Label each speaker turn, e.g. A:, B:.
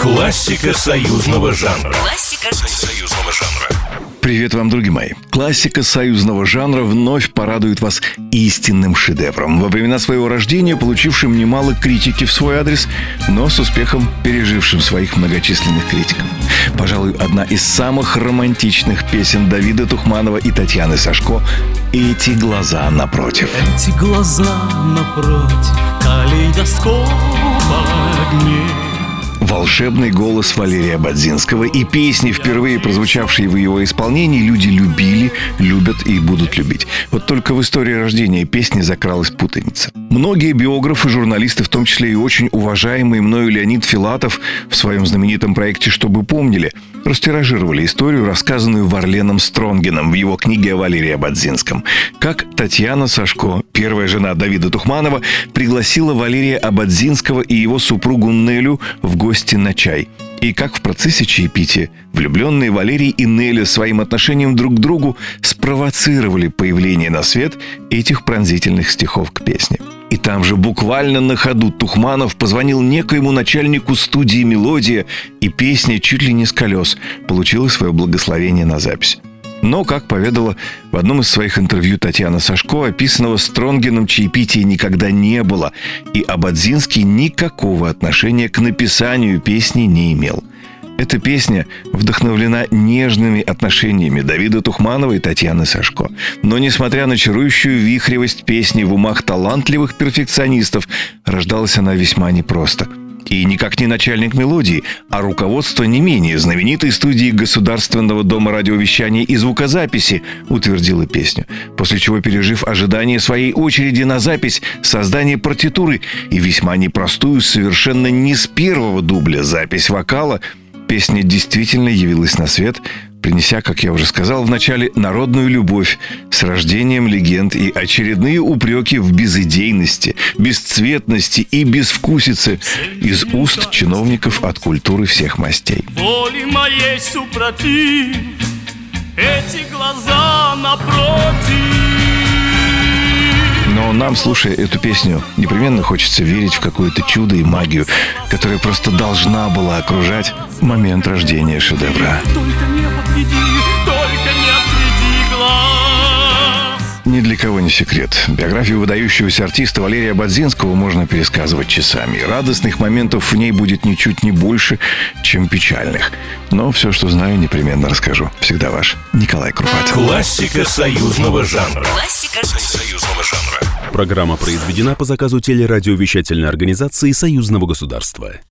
A: Классика союзного жанра.
B: Классика
A: Союзного жанра.
C: Привет вам, друзья мои! Классика союзного жанра вновь порадует вас истинным шедевром. Во времена своего рождения получившим немало критики в свой адрес, но с успехом пережившим своих многочисленных критиков. Пожалуй, одна из самых романтичных песен Давида Тухманова и Татьяны Сашко «Эти глаза напротив».
D: Эти глаза напротив калейдоскопа огней
C: Волшебный голос Валерия Бадзинского и песни, впервые прозвучавшие в его исполнении, люди любили, любят и будут любить. Вот только в истории рождения песни закралась путаница. Многие биографы, журналисты, в том числе и очень уважаемый мною Леонид Филатов в своем знаменитом проекте «Чтобы помнили», растиражировали историю, рассказанную Варленом Стронгином в его книге о Валерии Абадзинском. Как Татьяна Сашко, первая жена Давида Тухманова, пригласила Валерия Абадзинского и его супругу Нелю в гости на чай. И как в процессе чаепития влюбленные Валерий и Неля своим отношением друг к другу спровоцировали появление на свет этих пронзительных стихов к песне. И там же буквально на ходу Тухманов позвонил некоему начальнику студии «Мелодия», и песня чуть ли не с колес получила свое благословение на запись. Но, как поведала в одном из своих интервью Татьяна Сашко, описанного Стронгином чаепития никогда не было, и Абадзинский никакого отношения к написанию песни не имел. Эта песня вдохновлена нежными отношениями Давида Тухманова и Татьяны Сашко. Но, несмотря на чарующую вихревость песни в умах талантливых перфекционистов, рождалась она весьма непросто – и никак не начальник мелодии, а руководство не менее знаменитой студии Государственного дома радиовещания и звукозаписи утвердило песню. После чего, пережив ожидание своей очереди на запись, создание партитуры и весьма непростую, совершенно не с первого дубля запись вокала, песня действительно явилась на свет принеся, как я уже сказал в начале, народную любовь с рождением легенд и очередные упреки в безыдейности, бесцветности и безвкусице из уст чиновников от культуры всех мастей.
D: Воли моей супротив Эти глаза напротив
C: Но нам, слушая эту песню, непременно хочется верить в какое-то чудо и магию, которая просто должна была окружать момент рождения шедевра.
D: Только
C: Ни для кого не секрет. Биографию выдающегося артиста Валерия Бадзинского можно пересказывать часами. И радостных моментов в ней будет ничуть не больше, чем печальных. Но все, что знаю, непременно расскажу. Всегда ваш Николай Крупат.
A: Классика союзного жанра.
B: Классика
A: Союзного жанра.
E: Программа произведена по заказу телерадиовещательной организации Союзного государства.